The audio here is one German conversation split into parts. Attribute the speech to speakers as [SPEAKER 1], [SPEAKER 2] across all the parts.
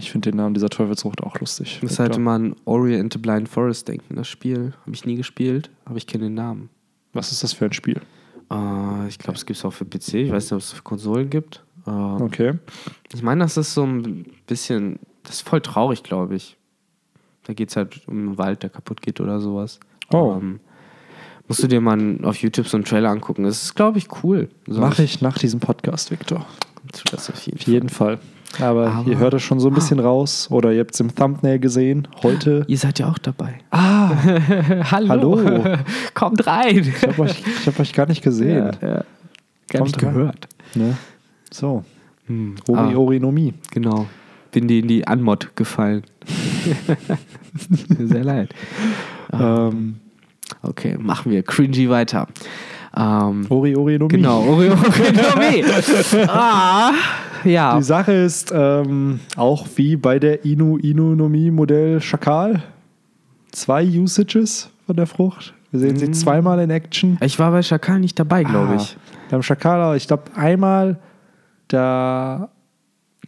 [SPEAKER 1] Ich finde den Namen dieser Teufelsfrucht auch lustig.
[SPEAKER 2] Das
[SPEAKER 1] Ja,
[SPEAKER 2] halt
[SPEAKER 1] klar.
[SPEAKER 2] immer an Ori and the Blind Forest denken. Das Spiel habe ich nie gespielt, aber ich kenne den Namen.
[SPEAKER 1] Was ist das für ein Spiel?
[SPEAKER 2] Äh, ich glaube, es gibt es auch für PC. Ich weiß nicht, ob es für Konsolen gibt. Äh,
[SPEAKER 1] Okay.
[SPEAKER 2] Ich meine, das ist so ein bisschen. Das ist voll traurig, glaube ich. Da geht es halt um einen Wald, der kaputt geht oder sowas.
[SPEAKER 1] Oh.
[SPEAKER 2] Ähm, musst du dir mal auf YouTube so einen Trailer angucken. Das ist, glaube ich, cool.
[SPEAKER 1] Mache ich nach diesem Podcast, Victor.
[SPEAKER 2] Das auf jeden
[SPEAKER 1] Auf jeden Fall. Aber,
[SPEAKER 2] Aber-
[SPEAKER 1] ihr hört es schon so ein bisschen raus oder ihr habt es im Thumbnail gesehen. Heute.
[SPEAKER 2] Ihr seid ja auch dabei.
[SPEAKER 1] Ah,
[SPEAKER 2] Hallo.
[SPEAKER 1] Hallo.
[SPEAKER 2] Kommt rein.
[SPEAKER 1] ich habe euch, ich hab euch gar nicht gesehen.
[SPEAKER 2] Ja, ja. Gar
[SPEAKER 1] Kommt
[SPEAKER 2] nicht gehört.
[SPEAKER 1] Ne? So.
[SPEAKER 2] Hm.
[SPEAKER 1] Ori,
[SPEAKER 2] Ah,
[SPEAKER 1] Orinomie.
[SPEAKER 2] genau. Bin dir in die Anmod gefallen. Sehr leid.
[SPEAKER 1] Ähm,
[SPEAKER 2] Okay, machen wir cringy weiter. Ähm,
[SPEAKER 1] Ori, Orinomie.
[SPEAKER 2] genau, Oreo Origami. ah, ja.
[SPEAKER 1] Die Sache ist ähm, auch wie bei der Inu Inu Nomie Modell Schakal. Zwei Usages von der Frucht. Wir sehen sie zweimal in Action.
[SPEAKER 2] Ich war bei Schakal nicht dabei, glaube ich.
[SPEAKER 1] Ah, beim Schakal, ich glaube einmal da.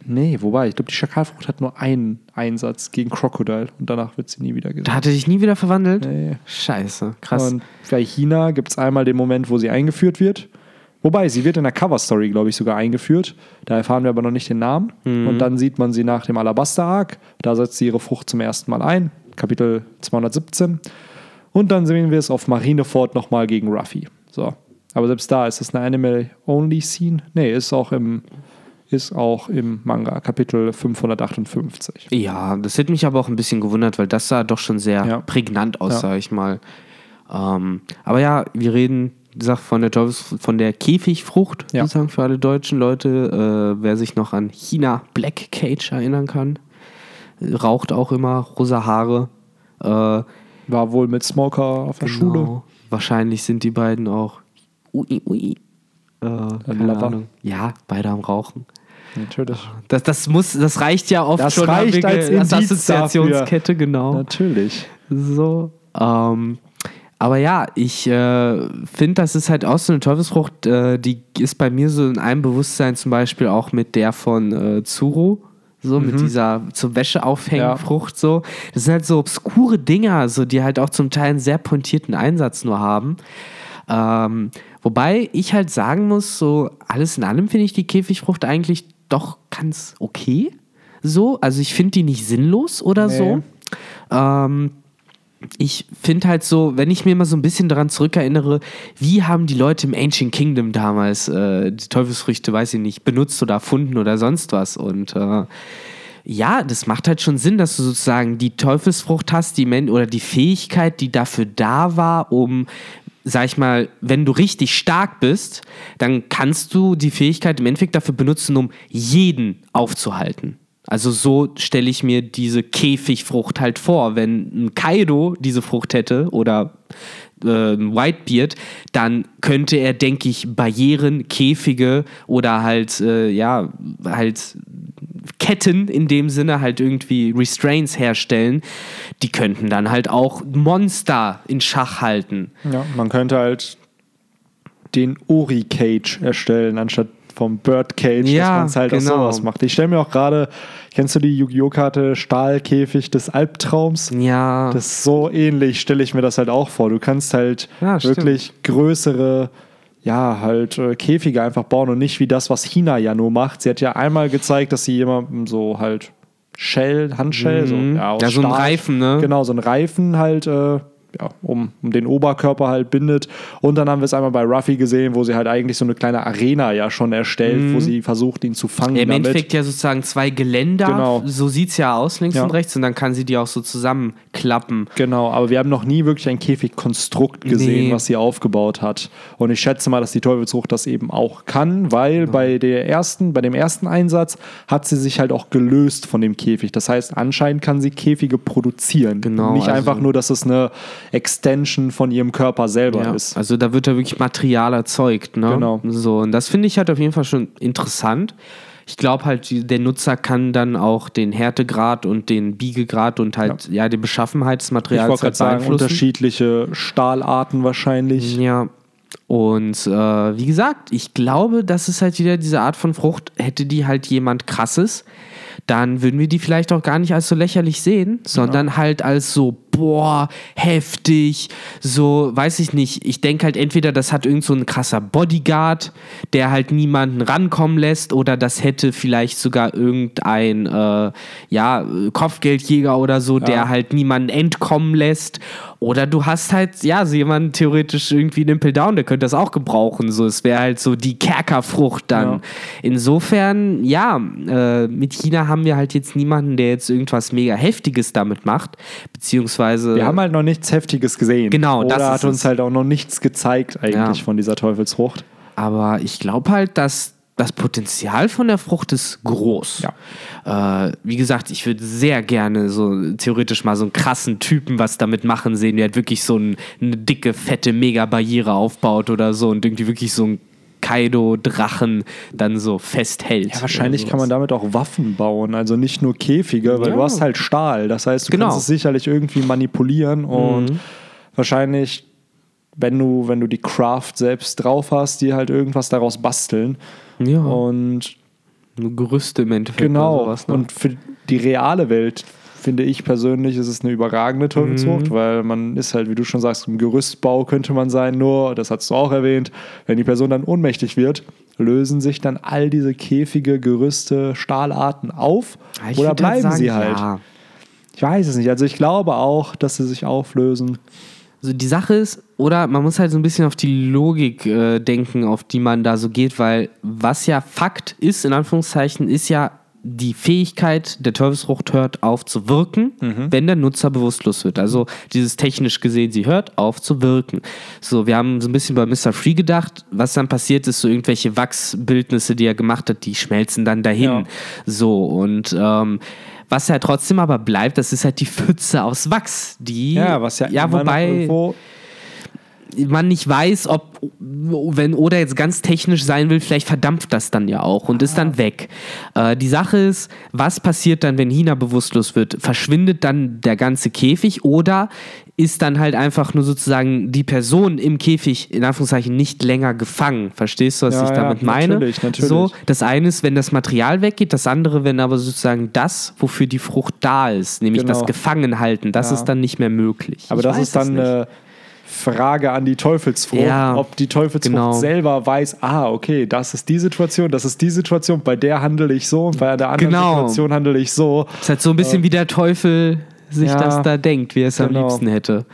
[SPEAKER 1] Nee, wobei, ich glaube, die Schakalfrucht hat nur einen Einsatz gegen Crocodile und danach wird sie nie wieder
[SPEAKER 2] Da
[SPEAKER 1] gesehen.
[SPEAKER 2] hatte dich nie wieder verwandelt?
[SPEAKER 1] Nee.
[SPEAKER 2] Scheiße, krass.
[SPEAKER 1] Und bei China gibt es einmal den Moment, wo sie eingeführt wird. Wobei, sie wird in der Cover-Story, glaube ich, sogar eingeführt. Da erfahren wir aber noch nicht den Namen.
[SPEAKER 2] Mhm.
[SPEAKER 1] Und dann sieht man sie nach dem Alabaster-Arc. Da setzt sie ihre Frucht zum ersten Mal ein. Kapitel 217. Und dann sehen wir es auf Marineford nochmal gegen Ruffy. So. Aber selbst da ist es eine Anime-Only-Scene. Nee, ist auch im, ist auch im Manga, Kapitel 558.
[SPEAKER 2] Ja, das hätte mich aber auch ein bisschen gewundert, weil das sah doch schon sehr
[SPEAKER 1] Ja.
[SPEAKER 2] prägnant aus,
[SPEAKER 1] Ja.
[SPEAKER 2] sag ich mal. Ähm, aber ja, wir reden, gesagt, von der, Teufels von der Käfigfrucht,
[SPEAKER 1] Ja.
[SPEAKER 2] sozusagen für alle deutschen Leute. Äh, wer sich noch an China Black Cage erinnern kann, raucht auch immer rosa Haare. Äh,
[SPEAKER 1] War wohl mit Smoker auf der Schule.
[SPEAKER 2] Genau. Wahrscheinlich sind die beiden auch ui, ui. Äh, keine. Ahnung. Ja, beide am Rauchen.
[SPEAKER 1] Natürlich.
[SPEAKER 2] Das, das, muss, das reicht ja oft
[SPEAKER 1] Das
[SPEAKER 2] schon
[SPEAKER 1] reicht
[SPEAKER 2] als,
[SPEAKER 1] als
[SPEAKER 2] Assoziationskette, genau.
[SPEAKER 1] Natürlich.
[SPEAKER 2] So. Ähm, aber ja, ich äh, finde, das ist halt auch so eine Teufelsfrucht, äh, die ist bei mir so in einem Bewusstsein zum Beispiel auch mit der von äh, Zuro. So mit dieser zur Wäsche aufhängen
[SPEAKER 1] Ja.
[SPEAKER 2] Frucht so. Das sind halt so obskure Dinger, so, die halt auch zum Teil einen sehr pointierten Einsatz nur haben. Ähm, wobei ich halt sagen muss, so alles in allem finde ich die Käfigfrucht eigentlich doch ganz okay. So, also ich finde die nicht sinnlos oder
[SPEAKER 1] Nee.
[SPEAKER 2] so. Ähm, ich finde halt so, wenn ich mir mal so ein bisschen daran zurückerinnere, wie haben die Leute im Ancient Kingdom damals äh, die Teufelsfrüchte, weiß ich nicht, benutzt oder erfunden oder sonst was. Und äh, ja, das macht halt schon Sinn, dass du sozusagen die Teufelsfrucht hast, die Men oder die Fähigkeit, die dafür da war, um, sag ich mal, wenn du richtig stark bist, dann kannst du die Fähigkeit im Endeffekt dafür benutzen, um jeden aufzuhalten. Also so stelle ich mir diese Käfigfrucht halt vor. Wenn ein Kaido diese Frucht hätte oder äh, Whitebeard, dann könnte er, denke ich, Barrieren, Käfige oder halt, äh, ja, halt Ketten in dem Sinne halt irgendwie Restraints herstellen. Die könnten dann halt auch Monster in Schach halten.
[SPEAKER 1] Ja, man könnte halt den Ori Cage erstellen, anstatt vom Bird Cage,
[SPEAKER 2] Ja,
[SPEAKER 1] dass man es halt
[SPEAKER 2] genau.
[SPEAKER 1] auch sowas macht. Ich stelle mir auch gerade, kennst du die Yu-Gi-Oh! Karte Stahlkäfig des Albtraums?
[SPEAKER 2] Ja.
[SPEAKER 1] Das ist so ähnlich, stelle ich mir das halt auch vor. Du kannst halt
[SPEAKER 2] Ja, stimmt.
[SPEAKER 1] wirklich größere, ja, halt äh, Käfige einfach bauen und nicht wie das, was China ja nur macht. Sie hat ja einmal gezeigt, dass sie jemandem so halt Shell, Handshell, so,
[SPEAKER 2] Mhm.
[SPEAKER 1] ja, aus
[SPEAKER 2] Ja, so ein Reifen, ne?
[SPEAKER 1] Genau, so ein Reifen halt, äh, ja, um, um den Oberkörper halt bindet. Und dann haben wir es einmal bei Ruffy gesehen, wo sie halt eigentlich so eine kleine Arena ja schon erstellt, wo sie versucht, ihn zu fangen.
[SPEAKER 2] Mhm. Im
[SPEAKER 1] damit.
[SPEAKER 2] Endeffekt ja sozusagen zwei Geländer,
[SPEAKER 1] Genau.
[SPEAKER 2] so sieht es ja aus, links
[SPEAKER 1] Ja.
[SPEAKER 2] und rechts, und dann kann sie die auch so zusammenklappen.
[SPEAKER 1] Genau, aber wir haben noch nie wirklich ein Käfigkonstrukt gesehen,
[SPEAKER 2] Nee.
[SPEAKER 1] was sie aufgebaut hat. Und ich schätze mal, dass die Teufelsfrucht das eben auch kann, weil
[SPEAKER 2] Genau.
[SPEAKER 1] bei der ersten, bei dem ersten Einsatz hat sie sich halt auch gelöst von dem Käfig. Das heißt, anscheinend kann sie Käfige produzieren.
[SPEAKER 2] Genau,
[SPEAKER 1] Nicht
[SPEAKER 2] also-
[SPEAKER 1] einfach nur, dass es eine Extension von ihrem Körper selber
[SPEAKER 2] Ja,
[SPEAKER 1] ist.
[SPEAKER 2] also da wird da wirklich Material erzeugt, ne?
[SPEAKER 1] Genau.
[SPEAKER 2] So, und das finde ich halt auf jeden Fall schon interessant. Ich glaube halt, der Nutzer kann dann auch den Härtegrad und den Biegegrad und halt, ja, die Beschaffenheit des
[SPEAKER 1] Ich
[SPEAKER 2] Materials
[SPEAKER 1] wollte
[SPEAKER 2] halt
[SPEAKER 1] sagen,
[SPEAKER 2] beeinflussen.
[SPEAKER 1] unterschiedliche Stahlarten wahrscheinlich.
[SPEAKER 2] Ja. Und äh, wie gesagt, ich glaube, das ist halt wieder diese Art von Frucht, hätte die halt jemand krasses, dann würden wir die vielleicht auch gar nicht als so lächerlich sehen, sondern halt als so, boah, heftig, so, weiß ich nicht. Ich denke halt entweder, das hat irgend so ein krasser Bodyguard, der halt niemanden rankommen lässt, oder das hätte vielleicht sogar irgendein, äh, ja, Kopfgeldjäger oder so, der halt niemanden entkommen lässt. Oder du hast halt, ja, so jemanden theoretisch irgendwie Nimpel Down, der könnte das auch gebrauchen. So, es wäre halt so die Kerkerfrucht dann.
[SPEAKER 1] Ja.
[SPEAKER 2] Insofern, ja, äh, mit China haben wir halt jetzt niemanden, der jetzt irgendwas mega Heftiges damit macht, beziehungsweise.
[SPEAKER 1] Wir haben halt noch nichts Heftiges gesehen.
[SPEAKER 2] Genau, das
[SPEAKER 1] Oder
[SPEAKER 2] ist
[SPEAKER 1] hat uns halt auch noch nichts gezeigt eigentlich
[SPEAKER 2] Ja.
[SPEAKER 1] von dieser Teufelsfrucht.
[SPEAKER 2] Aber ich glaube halt, dass das Potenzial von der Frucht ist groß. Äh, wie gesagt, ich würde sehr gerne so theoretisch mal so einen krassen Typen was damit machen sehen, der halt wirklich so ein, eine dicke, fette Mega-Barriere aufbaut oder so und irgendwie wirklich so ein Kaido-Drachen dann so festhält.
[SPEAKER 1] Ja, wahrscheinlich kann man damit auch Waffen bauen, also nicht nur Käfige, weil
[SPEAKER 2] Ja.
[SPEAKER 1] du hast halt Stahl. Das heißt, du
[SPEAKER 2] Genau.
[SPEAKER 1] kannst es sicherlich irgendwie manipulieren und wahrscheinlich, wenn du, wenn du die Craft selbst drauf hast, die halt irgendwas daraus basteln.
[SPEAKER 2] Ja,
[SPEAKER 1] Und
[SPEAKER 2] Gerüste im Endeffekt.
[SPEAKER 1] genau.
[SPEAKER 2] Sowas, ne?
[SPEAKER 1] Und für die reale Welt finde ich persönlich, ist es eine überragende Teufelsfrucht,
[SPEAKER 2] Mhm.
[SPEAKER 1] weil man ist halt, wie du schon sagst, im Gerüstbau könnte man sein, nur, das hast du auch erwähnt, wenn die Person dann ohnmächtig wird, lösen sich dann all diese Käfige, Gerüste, Stahlarten auf
[SPEAKER 2] Ja, ich
[SPEAKER 1] oder bleiben
[SPEAKER 2] sagen,
[SPEAKER 1] sie halt?
[SPEAKER 2] Ja.
[SPEAKER 1] Ich weiß es nicht. Also ich glaube auch, dass sie sich auflösen.
[SPEAKER 2] Also die Sache ist, oder man muss halt so ein bisschen auf die Logik äh, denken, auf die man da so geht, weil was ja Fakt ist, in Anführungszeichen, ist ja die Fähigkeit der Teufelsfrucht hört auf zu wirken, wenn der Nutzer bewusstlos wird. Also dieses technisch gesehen, sie hört auf zu wirken. So, wir haben so ein bisschen bei Mr. Free gedacht, was dann passiert ist, so irgendwelche Wachsbildnisse, die er gemacht hat, die schmelzen dann dahin.
[SPEAKER 1] Ja.
[SPEAKER 2] So, und ähm, was ja trotzdem aber bleibt, das ist halt die Pfütze aus Wachs, die
[SPEAKER 1] Ja, was ja,
[SPEAKER 2] ja wobei
[SPEAKER 1] irgendwo
[SPEAKER 2] man nicht weiß, ob, wenn Oda jetzt ganz technisch sein will, vielleicht verdampft das dann ja auch und ist dann weg. Äh, die Sache ist, was passiert dann, wenn Hina bewusstlos wird? Verschwindet dann der ganze Käfig oder ist dann halt einfach nur sozusagen die Person im Käfig, in Anführungszeichen, nicht länger gefangen? Verstehst du, was
[SPEAKER 1] Ja,
[SPEAKER 2] ich
[SPEAKER 1] ja,
[SPEAKER 2] damit meine?
[SPEAKER 1] natürlich, natürlich.
[SPEAKER 2] So, das eine ist, wenn das Material weggeht, das andere, wenn aber sozusagen das, wofür die Frucht da ist, nämlich
[SPEAKER 1] Genau.
[SPEAKER 2] das Gefangenhalten, das
[SPEAKER 1] Ja.
[SPEAKER 2] ist dann nicht mehr möglich.
[SPEAKER 1] Aber
[SPEAKER 2] Ich
[SPEAKER 1] das ist dann Frage an die Teufelsfrucht,
[SPEAKER 2] Ja,
[SPEAKER 1] ob die Teufelsfrucht
[SPEAKER 2] genau.
[SPEAKER 1] selber weiß, ah, okay, das ist die Situation, das ist die Situation, bei der handle ich so und bei der anderen
[SPEAKER 2] Genau.
[SPEAKER 1] Situation handle ich so.
[SPEAKER 2] ist halt so ein bisschen wie der Teufel sich
[SPEAKER 1] Ja.
[SPEAKER 2] das da denkt, wie er es am
[SPEAKER 1] Genau.
[SPEAKER 2] liebsten hätte.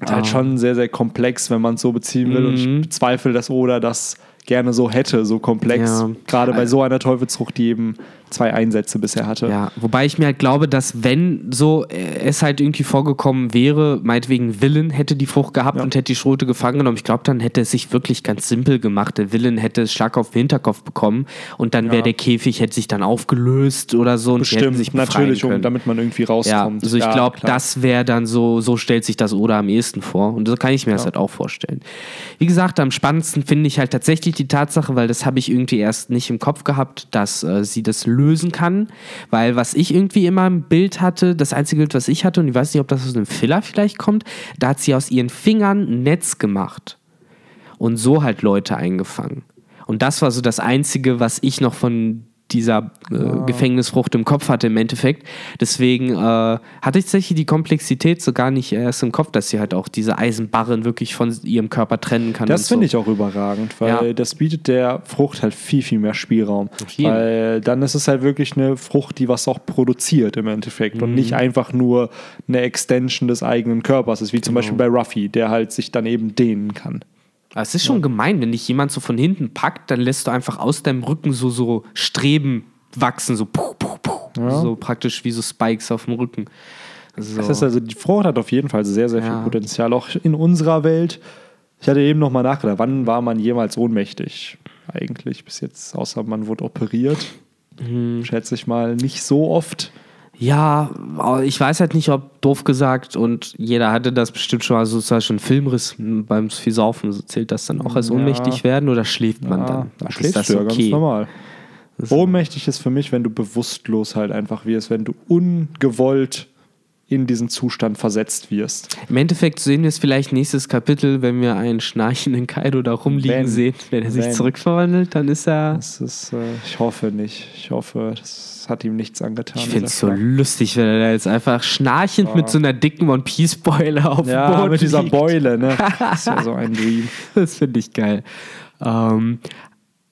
[SPEAKER 1] Ist halt schon sehr, sehr komplex, wenn man es so beziehen will. Und
[SPEAKER 2] Mhm.
[SPEAKER 1] ich bezweifle, dass Oda das gerne so hätte, so komplex.
[SPEAKER 2] Ja.
[SPEAKER 1] Gerade bei so einer Teufelsfrucht, die eben zwei Einsätze bisher hatte.
[SPEAKER 2] Ja, wobei ich mir halt glaube, dass wenn so äh, es halt irgendwie vorgekommen wäre, meinetwegen Willen hätte die Frucht gehabt
[SPEAKER 1] Ja.
[SPEAKER 2] und hätte die Schrote gefangen genommen, ich glaube, dann hätte es sich wirklich ganz simpel gemacht. Der Willen hätte es Schlag auf den Hinterkopf bekommen und dann wäre
[SPEAKER 1] Ja.
[SPEAKER 2] der Käfig hätte sich dann aufgelöst oder so und
[SPEAKER 1] Bestimmt,
[SPEAKER 2] sich
[SPEAKER 1] natürlich, um, damit man irgendwie
[SPEAKER 2] Ja,
[SPEAKER 1] rauskommt.
[SPEAKER 2] also ich
[SPEAKER 1] Ja,
[SPEAKER 2] glaube, das wäre dann so, so stellt sich das Oda am ehesten vor. Und so kann ich mir das halt auch vorstellen. Wie gesagt, am spannendsten finde ich halt tatsächlich die Tatsache, weil das habe ich irgendwie erst nicht im Kopf gehabt, dass äh, sie das lösen kann. Weil was ich irgendwie immer im Bild hatte, das einzige Bild, was ich hatte, und ich weiß nicht, ob das aus einem Filler vielleicht kommt, da hat sie aus ihren Fingern ein Netz gemacht. Und so halt Leute eingefangen. Und das war so das Einzige, was ich noch von dieser äh, Gefängnisfrucht im Kopf hatte im Endeffekt. Deswegen äh, hatte ich tatsächlich die Komplexität so gar nicht erst im Kopf, dass sie halt auch diese Eisenbarren wirklich von ihrem Körper trennen kann.
[SPEAKER 1] Das finde
[SPEAKER 2] so.
[SPEAKER 1] ich auch überragend, weil
[SPEAKER 2] Ja.
[SPEAKER 1] das bietet der Frucht halt viel, viel mehr Spielraum. Weil dann ist es halt wirklich eine Frucht, die was auch produziert im Endeffekt
[SPEAKER 2] Mhm.
[SPEAKER 1] und nicht einfach nur eine Extension des eigenen Körpers ist, wie
[SPEAKER 2] Genau.
[SPEAKER 1] zum Beispiel bei Ruffy, der halt sich dann eben dehnen kann.
[SPEAKER 2] Es ist schon gemein, wenn dich jemand so von hinten packt, dann lässt du einfach aus deinem Rücken so, so Streben wachsen, so puh, puh, puh. So praktisch wie so Spikes auf dem Rücken. So.
[SPEAKER 1] Das heißt also, die Frucht hat auf jeden Fall sehr, sehr viel
[SPEAKER 2] Ja.
[SPEAKER 1] Potenzial, auch in unserer Welt. Ich hatte eben noch mal nachgedacht, wann war man jemals ohnmächtig? Eigentlich bis jetzt, außer man wurde operiert.
[SPEAKER 2] Mhm.
[SPEAKER 1] Schätze ich mal, nicht so oft.
[SPEAKER 2] Ja, ich weiß halt nicht, ob doof gesagt und jeder hatte das bestimmt schon, also schon ein Filmriss beim viel Saufen. So zählt das dann auch als
[SPEAKER 1] Ja.
[SPEAKER 2] ohnmächtig werden oder schläft man
[SPEAKER 1] Ja,
[SPEAKER 2] dann?
[SPEAKER 1] da
[SPEAKER 2] Ist
[SPEAKER 1] schläfst
[SPEAKER 2] das
[SPEAKER 1] ja ganz
[SPEAKER 2] okay?
[SPEAKER 1] normal. Ohnmächtig ist für mich, wenn du bewusstlos halt einfach wirst, wenn du ungewollt in diesen Zustand versetzt wirst.
[SPEAKER 2] Im Endeffekt sehen wir es vielleicht nächstes Kapitel, wenn wir einen schnarchenden Kaido da rumliegen
[SPEAKER 1] Wenn.
[SPEAKER 2] sehen. Wenn er sich
[SPEAKER 1] Wenn.
[SPEAKER 2] zurückverwandelt, dann ist er.
[SPEAKER 1] Das ist, äh, ich hoffe nicht. Ich hoffe, das hat ihm nichts angetan.
[SPEAKER 2] Ich finde es so lustig, wenn er da jetzt einfach schnarchend mit so einer dicken One Piece Beule auf dem
[SPEAKER 1] Ja,
[SPEAKER 2] Boden
[SPEAKER 1] mit dieser
[SPEAKER 2] liegt.
[SPEAKER 1] Beule, ne? Das ist ja so ein Dream.
[SPEAKER 2] Das finde ich geil. Ähm,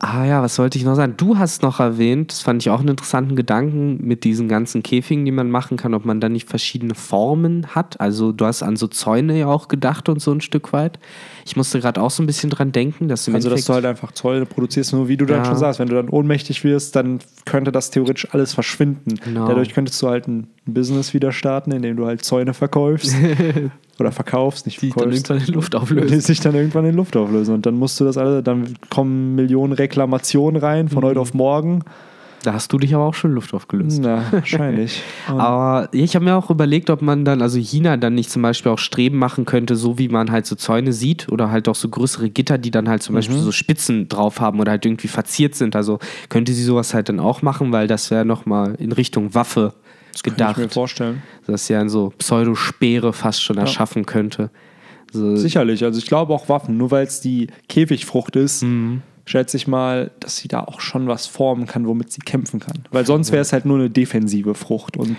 [SPEAKER 2] ah ja, was wollte ich noch sagen? Du hast noch erwähnt, das fand ich auch einen interessanten Gedanken mit diesen ganzen Käfigen, die man machen kann, ob man da nicht verschiedene Formen hat. Also du hast an so Zäune ja auch gedacht und so ein Stück weit. Ich musste gerade auch so ein bisschen dran denken, dass du
[SPEAKER 1] Also, dass du halt einfach Zäune produzierst, nur wie du dann
[SPEAKER 2] Ja.
[SPEAKER 1] schon sagst, wenn du dann ohnmächtig wirst, dann könnte das theoretisch alles verschwinden.
[SPEAKER 2] Genau.
[SPEAKER 1] Dadurch könntest du halt ein Business wieder starten, indem du halt Zäune verkaufst. Oder verkaufst, nicht
[SPEAKER 2] die dann
[SPEAKER 1] verkaufst.
[SPEAKER 2] irgendwann in Luft
[SPEAKER 1] die
[SPEAKER 2] auflösen.
[SPEAKER 1] sich dann irgendwann in Luft auflösen. Und dann musst du das alle, dann kommen Millionen Reklamationen rein
[SPEAKER 2] Mhm.
[SPEAKER 1] von heute auf morgen.
[SPEAKER 2] Da hast du dich aber auch schon Luft aufgelöst.
[SPEAKER 1] Na, wahrscheinlich.
[SPEAKER 2] Aber ich habe mir auch überlegt, ob man dann, also China dann nicht zum Beispiel auch Streben machen könnte, so wie man halt so Zäune sieht oder halt auch so größere Gitter, die dann halt zum Beispiel so Spitzen drauf haben oder halt irgendwie verziert sind. Also könnte sie sowas halt dann auch machen, weil das wäre nochmal in Richtung Waffe
[SPEAKER 1] kann ich mir
[SPEAKER 2] gedacht,
[SPEAKER 1] vorstellen.
[SPEAKER 2] dass ja so Pseudospeere fast schon erschaffen könnte. So,
[SPEAKER 1] Sicherlich. Also ich glaube auch Waffen, nur weil es die Käfigfrucht ist,
[SPEAKER 2] Mhm.
[SPEAKER 1] Schätze ich mal, dass sie da auch schon was formen kann, womit sie kämpfen kann. Weil sonst wäre es halt nur eine defensive Frucht. Und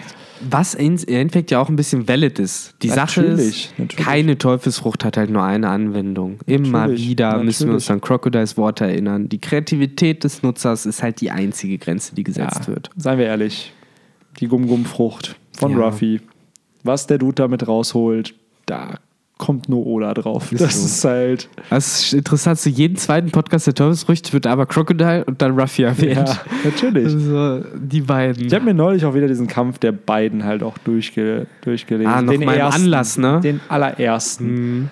[SPEAKER 2] Was im Endeffekt ja auch ein bisschen valid ist. Die Sache
[SPEAKER 1] Natürlich,
[SPEAKER 2] ist,
[SPEAKER 1] natürlich.
[SPEAKER 2] keine Teufelsfrucht hat halt nur eine Anwendung. Immer
[SPEAKER 1] Natürlich,
[SPEAKER 2] wieder müssen wir uns an Crocodiles Worte erinnern. Die Kreativität des Nutzers ist halt die einzige Grenze, die gesetzt
[SPEAKER 1] ja,
[SPEAKER 2] wird.
[SPEAKER 1] seien wir ehrlich, die Gum-Gum-Frucht von
[SPEAKER 2] Ja.
[SPEAKER 1] Ruffy, was der Dude damit rausholt, da kommt nur Oda drauf.
[SPEAKER 2] Ist
[SPEAKER 1] das
[SPEAKER 2] so.
[SPEAKER 1] ist halt,
[SPEAKER 2] Das ist interessant, zu jedem zweiten Podcast der Teufelsfrüchte wird aber Crocodile und dann Ruffy erwähnt.
[SPEAKER 1] ja, natürlich.
[SPEAKER 2] Also, die beiden.
[SPEAKER 1] Ich habe mir neulich auch wieder diesen Kampf der beiden halt auch durchge durchgelesen.
[SPEAKER 2] Ah, noch mal im Anlass, ne?
[SPEAKER 1] Den allerersten.
[SPEAKER 2] Mhm.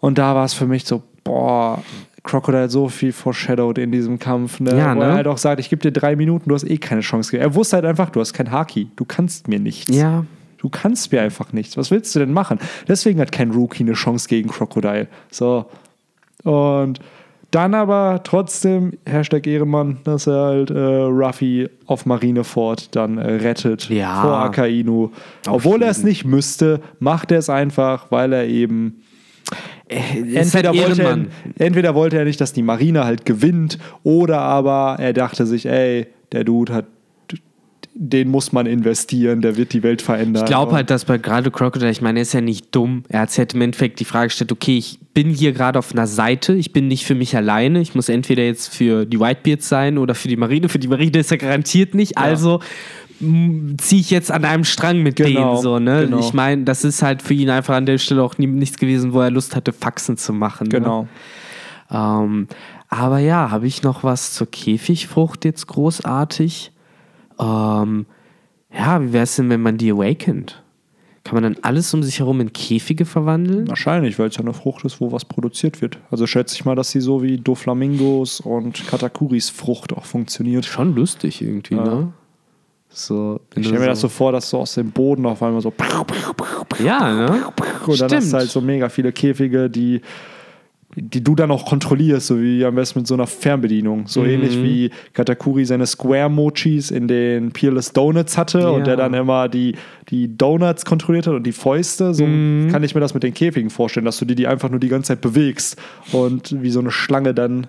[SPEAKER 1] Und da war es für mich so, boah, Crocodile so viel foreshadowed in diesem Kampf, ne?
[SPEAKER 2] Ja,
[SPEAKER 1] Wo
[SPEAKER 2] ne?
[SPEAKER 1] er halt auch sagt, ich gebe dir drei Minuten, du hast eh keine Chance. gegeben. Er wusste halt einfach, du hast kein Haki, du kannst mir nichts.
[SPEAKER 2] Ja,
[SPEAKER 1] Du kannst mir einfach nichts. Was willst du denn machen? Deswegen hat kein Rookie eine Chance gegen Crocodile. So. Und dann aber trotzdem, Hashtag Ehrenmann, dass er halt äh, Ruffy auf Marineford dann äh, rettet
[SPEAKER 2] Ja.
[SPEAKER 1] vor Akainu. Obwohl er es nicht müsste, macht er es einfach, weil er eben
[SPEAKER 2] Äh,
[SPEAKER 1] entweder
[SPEAKER 2] halt
[SPEAKER 1] wollte, er, entweder wollte er nicht, dass die Marine halt gewinnt, oder aber er dachte sich, ey, der Dude hat, den muss man investieren, der wird die Welt verändern.
[SPEAKER 2] Ich glaube halt, dass bei gerade Crocodile, ich meine, er ist ja nicht dumm. Er hat sich halt im Endeffekt die Frage gestellt, okay, ich bin hier gerade auf einer Seite, ich bin nicht für mich alleine, ich muss entweder jetzt für die Whitebeards sein oder für die Marine. Für die Marine ist er garantiert nicht, also ziehe ich jetzt an einem Strang mit
[SPEAKER 1] Genau,
[SPEAKER 2] denen so, ne?
[SPEAKER 1] genau.
[SPEAKER 2] Ich meine, das ist halt für ihn einfach an der Stelle auch nie, nichts gewesen, wo er Lust hatte, Faxen zu machen.
[SPEAKER 1] Genau.
[SPEAKER 2] Ne? Ähm, aber ja, habe ich noch was zur Käfigfrucht jetzt großartig? Ähm, ja, wie wäre es denn, wenn man die awakened? Kann man dann alles um sich herum in Käfige verwandeln?
[SPEAKER 1] Wahrscheinlich, weil es ja eine Frucht ist, wo was produziert wird. Also schätze ich mal, dass sie so wie Doflamingos und Katakuris Frucht auch funktioniert.
[SPEAKER 2] Schon lustig irgendwie,
[SPEAKER 1] Ja.
[SPEAKER 2] ne? So,
[SPEAKER 1] Ich stelle mir das so vor, dass so aus dem Boden auf einmal so
[SPEAKER 2] Ja, ne?
[SPEAKER 1] und dann hast
[SPEAKER 2] Stimmt.
[SPEAKER 1] du halt so mega viele Käfige, die, die du dann auch kontrollierst, so wie am besten mit so einer Fernbedienung. So
[SPEAKER 2] Mhm.
[SPEAKER 1] ähnlich wie Katakuri seine Square-Mochis in den Peerless Donuts hatte und
[SPEAKER 2] Ja.
[SPEAKER 1] der dann immer die, die Donuts kontrolliert hat und die Fäuste. So
[SPEAKER 2] Mhm.
[SPEAKER 1] kann ich mir das mit den Käfigen vorstellen, dass du die, die einfach nur die ganze Zeit bewegst und wie so eine Schlange dann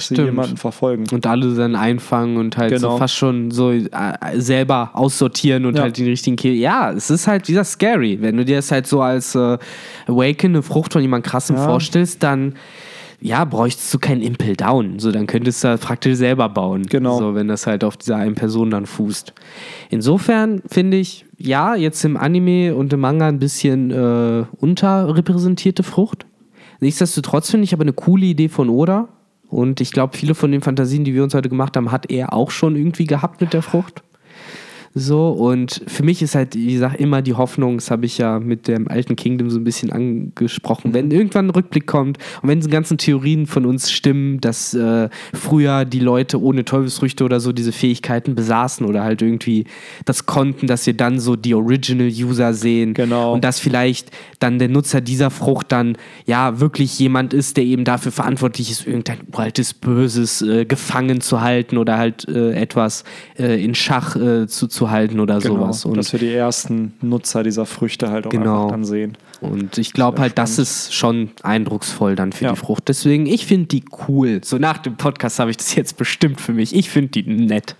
[SPEAKER 1] sie
[SPEAKER 2] Stimmt.
[SPEAKER 1] jemanden verfolgen.
[SPEAKER 2] Und alle dann einfangen und halt so
[SPEAKER 1] Genau.
[SPEAKER 2] fast schon so äh, selber aussortieren und
[SPEAKER 1] Ja.
[SPEAKER 2] halt den richtigen Käfig. Ja, es ist halt wieder scary. Wenn du dir das halt so als äh, Awaken, eine Frucht von jemand krassem
[SPEAKER 1] Ja.
[SPEAKER 2] vorstellst, dann ja, bräuchtest du keinen Impel Down. So, dann könntest du das praktisch selber bauen.
[SPEAKER 1] Genau.
[SPEAKER 2] So, wenn das halt auf dieser einen Person dann fußt. Insofern finde ich, ja, jetzt im Anime und im Manga ein bisschen äh, unterrepräsentierte Frucht. Nichtsdestotrotz finde ich aber eine coole Idee von Oda. Und ich glaube, viele von den Fantasien, die wir uns heute gemacht haben, hat er auch schon irgendwie gehabt mit der Frucht. So, und für mich ist halt, wie gesagt, immer die Hoffnung, das habe ich ja mit dem alten Kingdom so ein bisschen angesprochen, wenn irgendwann ein Rückblick kommt und wenn diese ganzen Theorien von uns stimmen, dass äh, früher die Leute ohne Teufelsfrüchte oder so diese Fähigkeiten besaßen oder halt irgendwie das konnten, dass wir dann so die Original-User sehen.
[SPEAKER 1] Genau.
[SPEAKER 2] Und dass vielleicht dann der Nutzer dieser Frucht dann ja wirklich jemand ist, der eben dafür verantwortlich ist, irgendein uraltes Böses äh, gefangen zu halten oder halt äh, etwas äh, in Schach äh, zu, zu zu halten oder sowas.
[SPEAKER 1] Und dass wir die ersten Nutzer dieser Früchte halt auch
[SPEAKER 2] Genau.
[SPEAKER 1] einfach dann sehen.
[SPEAKER 2] Und ich glaube halt, das
[SPEAKER 1] spannend.
[SPEAKER 2] ist schon eindrucksvoll dann für
[SPEAKER 1] Ja.
[SPEAKER 2] die Frucht. Deswegen, ich finde die cool. So nach dem Podcast habe ich das jetzt bestimmt für mich. Ich finde die nett.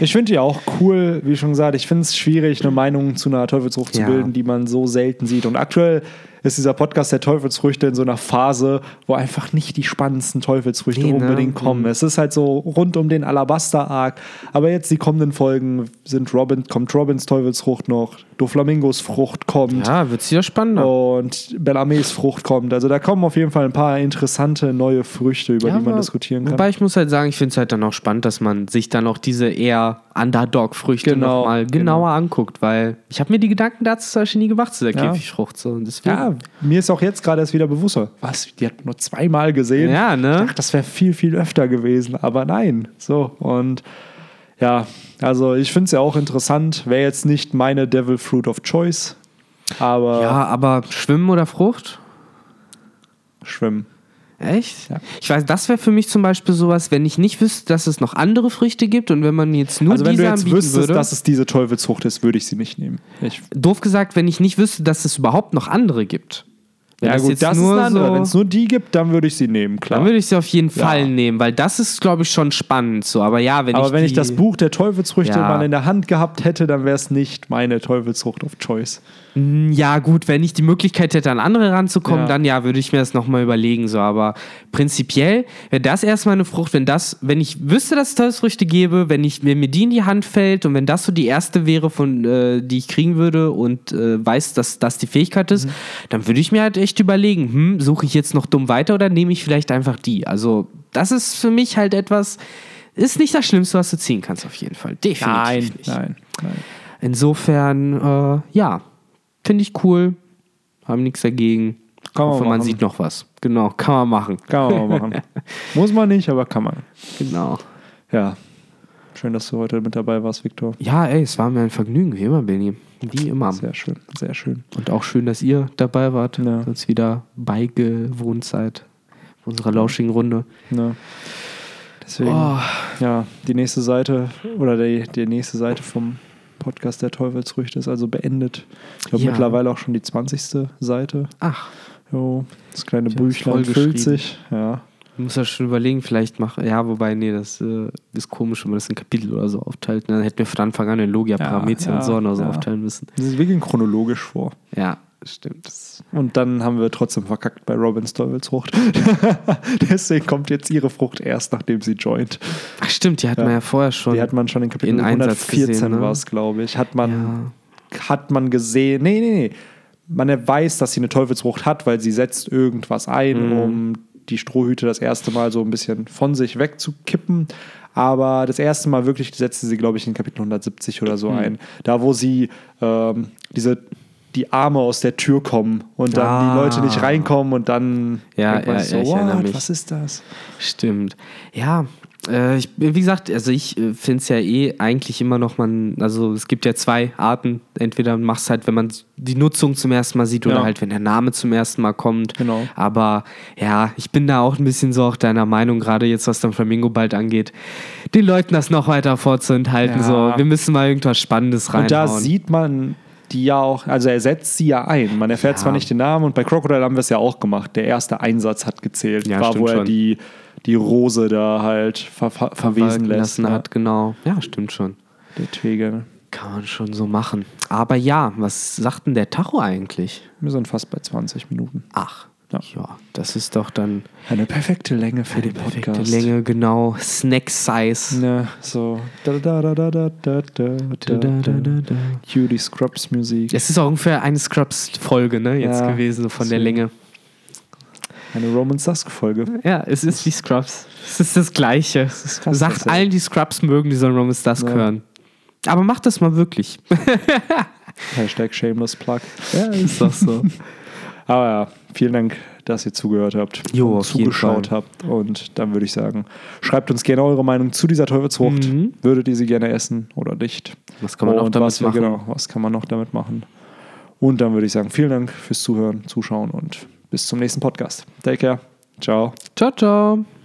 [SPEAKER 1] Ich finde die auch cool, wie schon gesagt. Ich finde es schwierig, eine Meinung zu einer Teufelsfrucht zu
[SPEAKER 2] Ja.
[SPEAKER 1] bilden, die man so selten sieht. Und aktuell ist dieser Podcast der Teufelsfrüchte in so einer Phase, wo einfach nicht die spannendsten Teufelsfrüchte
[SPEAKER 2] Nee, ne?
[SPEAKER 1] unbedingt kommen.
[SPEAKER 2] Mhm.
[SPEAKER 1] Es ist halt so rund um den Alabaster-Arc. Aber jetzt die kommenden Folgen sind Robin, kommt Robins Teufelsfrucht noch, Doflamingos Frucht kommt.
[SPEAKER 2] Ja, wird wieder spannender.
[SPEAKER 1] Und Bellames Frucht kommt. Also da kommen auf jeden Fall ein paar interessante neue Früchte, über
[SPEAKER 2] Ja,
[SPEAKER 1] die man diskutieren kann.
[SPEAKER 2] Wobei ich muss halt sagen, ich finde es halt dann auch spannend, dass man sich dann auch diese eher Underdog-Früchte
[SPEAKER 1] Genau,
[SPEAKER 2] nochmal
[SPEAKER 1] genau.
[SPEAKER 2] genauer anguckt, weil ich habe mir die Gedanken dazu zum Beispiel nie gemacht zu der
[SPEAKER 1] Ja.
[SPEAKER 2] Käfigfrucht. So. Deswegen,
[SPEAKER 1] Ja, mir ist auch jetzt gerade erst wieder bewusster. Was? Die hat man nur zweimal gesehen.
[SPEAKER 2] Ja, ne?
[SPEAKER 1] Ich dachte, das wäre viel, viel öfter gewesen. Aber nein. So. Und ja, also ich finde es ja auch interessant. Wäre jetzt nicht meine Devil Fruit of Choice. Aber
[SPEAKER 2] ja, aber Schwimmen oder Frucht?
[SPEAKER 1] schwimmen.
[SPEAKER 2] Echt?
[SPEAKER 1] Ja.
[SPEAKER 2] Ich weiß, das wäre für mich zum Beispiel sowas, wenn ich nicht wüsste, dass es noch andere Früchte gibt und wenn man jetzt nur
[SPEAKER 1] Also wenn
[SPEAKER 2] diese
[SPEAKER 1] du jetzt wüsstest,
[SPEAKER 2] würde.
[SPEAKER 1] dass es diese Teufelsfrucht ist, würde ich sie nicht nehmen. Ich,
[SPEAKER 2] doof gesagt, wenn ich nicht wüsste, dass es überhaupt noch andere gibt. Wenn
[SPEAKER 1] ja gut,
[SPEAKER 2] jetzt
[SPEAKER 1] das ist
[SPEAKER 2] nur
[SPEAKER 1] eine andere.
[SPEAKER 2] so-
[SPEAKER 1] Wenn es nur die gibt, dann würde ich sie nehmen, klar.
[SPEAKER 2] Dann würde ich sie auf jeden Fall
[SPEAKER 1] Ja.
[SPEAKER 2] nehmen, weil das ist, glaube ich, schon spannend so. Aber ja, wenn
[SPEAKER 1] Aber
[SPEAKER 2] ich
[SPEAKER 1] wenn ich das Buch der Teufelsfrüchte
[SPEAKER 2] Ja.
[SPEAKER 1] mal in der Hand gehabt hätte, dann wäre es nicht meine Teufelsfrucht of Choice.
[SPEAKER 2] Ja, gut, wenn ich die Möglichkeit hätte, an andere ranzukommen,
[SPEAKER 1] Ja.
[SPEAKER 2] dann ja, würde ich mir das nochmal überlegen. So, aber prinzipiell wäre das erstmal eine Frucht, wenn das, wenn ich wüsste, dass es Teufelsfrüchte gäbe, wenn ich, wenn mir die in die Hand fällt und wenn das so die erste wäre, von, äh, die ich kriegen würde und äh, weiß, dass das die Fähigkeit ist, dann würde ich mir halt echt überlegen, hm, suche ich jetzt noch dumm weiter oder nehme ich vielleicht einfach die? Also, das ist für mich halt etwas, ist nicht das Schlimmste, was du ziehen kannst, auf jeden Fall. Definitiv nicht.
[SPEAKER 1] nein, nein.
[SPEAKER 2] Insofern, äh, ja, finde ich cool. Haben nichts dagegen.
[SPEAKER 1] Kann man
[SPEAKER 2] Hoffe, man sieht noch was. Genau, kann man machen.
[SPEAKER 1] Kann man machen. Muss man nicht, aber kann man.
[SPEAKER 2] Genau.
[SPEAKER 1] Ja. Schön, dass du heute mit dabei warst, Viktor.
[SPEAKER 2] Ja, ey, es war mir ein Vergnügen, wie immer, Benny. Wie immer.
[SPEAKER 1] Sehr schön, sehr schön.
[SPEAKER 2] Und auch schön, dass ihr dabei wart,
[SPEAKER 1] Ja.
[SPEAKER 2] uns wieder beigewohnt seid. Unserer lauschigen Runde.
[SPEAKER 1] Ja. Deswegen,
[SPEAKER 2] Oh,
[SPEAKER 1] ja, die nächste Seite oder die, die nächste Seite vom Podcast der Teufelsfrüchte ist also beendet. Ich glaube
[SPEAKER 2] Ja.
[SPEAKER 1] mittlerweile auch schon die 20. Seite.
[SPEAKER 2] ach,
[SPEAKER 1] Jo, das kleine
[SPEAKER 2] Ich
[SPEAKER 1] Büchlein füllt sich. Ja.
[SPEAKER 2] ich muss ja schon überlegen, vielleicht mach. Ja, wobei, nee, das äh, ist komisch, wenn man das in Kapitel oder so aufteilt. Dann hätten wir von Anfang an in Logia,
[SPEAKER 1] Ja,
[SPEAKER 2] Paramezia
[SPEAKER 1] ja,
[SPEAKER 2] und so noch so
[SPEAKER 1] ja.
[SPEAKER 2] aufteilen müssen.
[SPEAKER 1] Das ist wirklich chronologisch vor.
[SPEAKER 2] Ja, stimmt.
[SPEAKER 1] Und dann haben wir trotzdem verkackt bei Robins Teufelsfrucht. Deswegen kommt jetzt ihre Frucht erst, nachdem sie joint.
[SPEAKER 2] Ach, stimmt, die hat
[SPEAKER 1] Ja.
[SPEAKER 2] man ja vorher schon.
[SPEAKER 1] Die hat man schon in Kapitel
[SPEAKER 2] in Einsatz
[SPEAKER 1] 114
[SPEAKER 2] gesehen, ne?
[SPEAKER 1] war es, glaube ich. Hat man,
[SPEAKER 2] Ja.
[SPEAKER 1] hat man gesehen. Nee, nee, nee. Man weiß, dass sie eine Teufelsfrucht hat, weil sie setzt irgendwas ein,
[SPEAKER 2] Mhm.
[SPEAKER 1] um die Strohhüte das erste Mal so ein bisschen von sich wegzukippen. Aber das erste Mal wirklich setzte sie, glaube ich, in Kapitel 170 oder
[SPEAKER 2] Mhm.
[SPEAKER 1] so ein. Da, wo sie ähm, diese die Arme aus der Tür kommen und dann
[SPEAKER 2] Ah.
[SPEAKER 1] die Leute nicht reinkommen und dann
[SPEAKER 2] Ja, ja,
[SPEAKER 1] so,
[SPEAKER 2] ja, ich erinnere mich.
[SPEAKER 1] was ist das?
[SPEAKER 2] Stimmt. Ja, äh, ich, wie gesagt, also ich äh, finde es ja eh eigentlich immer noch, man, also es gibt ja zwei Arten. Entweder machst halt, wenn man die Nutzung zum ersten Mal sieht oder
[SPEAKER 1] Ja.
[SPEAKER 2] halt, wenn der Name zum ersten Mal kommt.
[SPEAKER 1] Genau.
[SPEAKER 2] Aber ja, ich bin da auch ein bisschen so auch deiner Meinung, gerade jetzt, was dann Flamingo bald angeht, den Leuten das noch weiter vorzuenthalten.
[SPEAKER 1] Ja.
[SPEAKER 2] So, wir müssen mal irgendwas Spannendes reinhauen.
[SPEAKER 1] Und da sieht man die ja auch, also er setzt sie ja ein. Man erfährt
[SPEAKER 2] Ja.
[SPEAKER 1] zwar nicht den Namen und bei Crocodile haben wir es ja auch gemacht. Der erste Einsatz hat gezählt,
[SPEAKER 2] Ja,
[SPEAKER 1] war, wo er
[SPEAKER 2] schon.
[SPEAKER 1] die, die Rose da halt ver ver verwesen lässt.
[SPEAKER 2] lassen
[SPEAKER 1] ja,
[SPEAKER 2] hat, genau. Ja, stimmt schon.
[SPEAKER 1] Der Tegel.
[SPEAKER 2] Kann man schon so machen. Aber ja, was sagt denn der Tacho eigentlich?
[SPEAKER 1] Wir sind fast bei 20 Minuten.
[SPEAKER 2] Ach,
[SPEAKER 1] ja.
[SPEAKER 2] ja. das ist doch dann.
[SPEAKER 1] Eine perfekte Länge für
[SPEAKER 2] eine
[SPEAKER 1] den Podcast.
[SPEAKER 2] Perfekte Länge, genau. Snack Size.
[SPEAKER 1] Ne, so. Cutie Scrubs Musik.
[SPEAKER 2] Es ist auch ungefähr eine Scrubs-Folge, ne, jetzt
[SPEAKER 1] ja,
[SPEAKER 2] gewesen, von der Länge.
[SPEAKER 1] Eine Roman Dusk-Folge.
[SPEAKER 2] Ja, es ist wie Scrubs. Es ist das Gleiche.
[SPEAKER 1] Ist krass,
[SPEAKER 2] Sagt
[SPEAKER 1] das,
[SPEAKER 2] allen, die Scrubs mögen, die sollen Roman Dusk
[SPEAKER 1] ja.
[SPEAKER 2] hören. Aber macht das mal wirklich.
[SPEAKER 1] Hashtag shameless plug.
[SPEAKER 2] Ja, ist doch so.
[SPEAKER 1] Aber ja, vielen Dank, dass ihr zugehört habt
[SPEAKER 2] Jo,
[SPEAKER 1] zugeschaut habt. Und dann würde ich sagen, schreibt uns gerne eure Meinung zu dieser Teufelsfrucht.
[SPEAKER 2] Mhm.
[SPEAKER 1] Würdet ihr sie gerne essen oder nicht?
[SPEAKER 2] Was kann man
[SPEAKER 1] und
[SPEAKER 2] damit
[SPEAKER 1] was
[SPEAKER 2] machen?
[SPEAKER 1] Genau, was kann man noch damit machen? Und dann würde ich sagen, vielen Dank fürs Zuhören, Zuschauen und bis zum nächsten Podcast. Take care. Ciao.
[SPEAKER 2] Ciao, ciao.